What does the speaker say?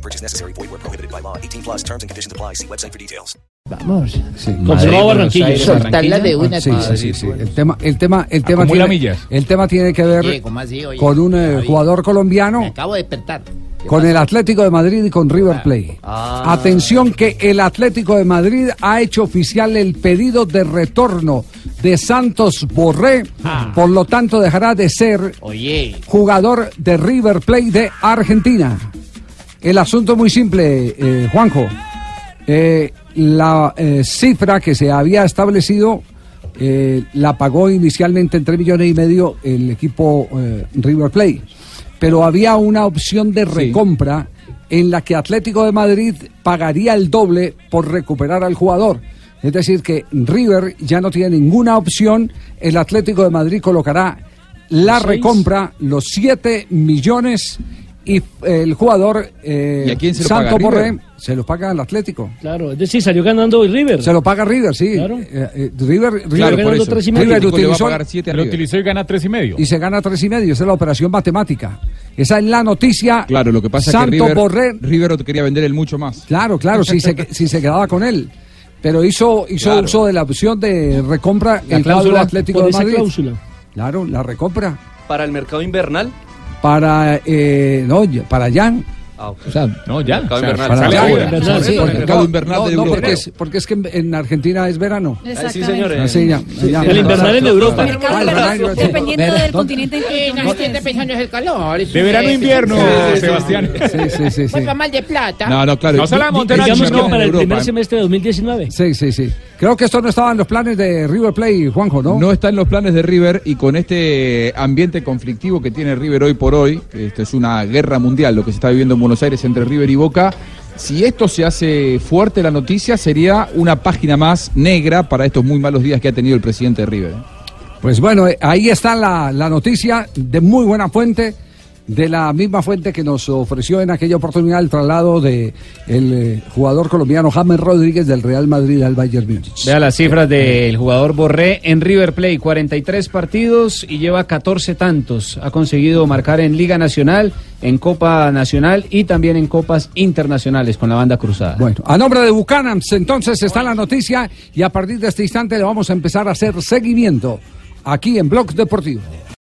No purchase necessary. Void where prohibited by law. 18 plus terms and conditions apply. See website for details. Vamos. Sí. Confirmado Barranquilla. Soltarla de una. Sí, sí, sí, sí. El tema, el tema, el tema tiene, millas. el tema tiene que ver Oye, ¿cómo así? Oye, con un eh, jugador colombiano, Me acabo de despertar. ¿Qué con pasa? el Atlético de Madrid y con River Plate. Ah. Atención que el Atlético de Madrid ha hecho oficial el pedido de retorno de Santos Borré, Ah. por lo tanto dejará de ser Oye, jugador de River Plate de Argentina. El asunto es muy simple, eh, Juanjo. Eh, la eh, cifra que se había establecido la pagó inicialmente en 3 millones y medio el equipo River Plate. Pero había una opción de recompra en la que Atlético de Madrid pagaría el doble por recuperar al jugador. Es decir, que River ya no tiene ninguna opción. El Atlético de Madrid colocará la recompra, los 7 millones y eh, el jugador eh, ¿Y a quién se lo Santo paga, Borré River? se lo paga al Atlético. Claro, es decir, salió ganando hoy River. Se lo paga River, sí. Claro. Eh, eh, River, River, Claro, por River eso. tres y medio. River Atlético le va a utilizó pagar siete a Lo utilizó y gana tres y medio. y se gana tres y medio. Esa es la operación matemática. Esa es la noticia. Claro, lo que pasa Santo es que River, Borré. River quería vender el mucho más. Claro, claro, si se, si se quedaba con él. Pero hizo, hizo Claro. uso de la opción de recompra La el cuadro cláusula, Atlético por de esa Madrid. cláusula. Claro, la recompra. para el mercado invernal. Para, eh, no, para Jan. Ah. O sea, No, ya. Mercado invernal. Sale ahora. Sí, Invernal, sí. porque- mercado invernal no, de no, Europa. porque es, porque es que en, en Argentina es verano. Ah, sí, señores. Ah, sí, ya, ya. El invernal de Europa. Ah, el invernal, sí. Dependiendo del continente en eh, que no pensando es el calor. De verano a invierno, Sebastián. Sí, sí, sí. Vuelva mal de plata. no, no, claro. No se la monten Digamos invernal que para en el primer ¿eh? semestre de 2019. Sí, sí, sí. Creo que esto no estaba en los planes de River Plate, Juanjo, ¿no? No está en los planes de River y con este ambiente conflictivo que tiene River hoy por hoy, que esto es una guerra mundial lo que se está viviendo en Buenos Aires entre River y Boca, si esto se hace fuerte la noticia sería una página más negra para estos muy malos días que ha tenido el presidente de River. ¿eh? Pues bueno, eh, ahí está la, la noticia de muy buena fuente, de la misma fuente que nos ofreció en aquella oportunidad el traslado de el eh, jugador colombiano James Rodríguez del Real Madrid al Bayern Múnich. Vea las cifras del jugador Borré en River Plate, 43 partidos y lleva 14 tantos. Ha conseguido marcar en Liga Nacional, en Copa Nacional y también en copas internacionales con la banda cruzada. Bueno, a nombre de Bucanams, entonces está la noticia y a partir de este instante le vamos a empezar a hacer seguimiento aquí en Blog Deportivo.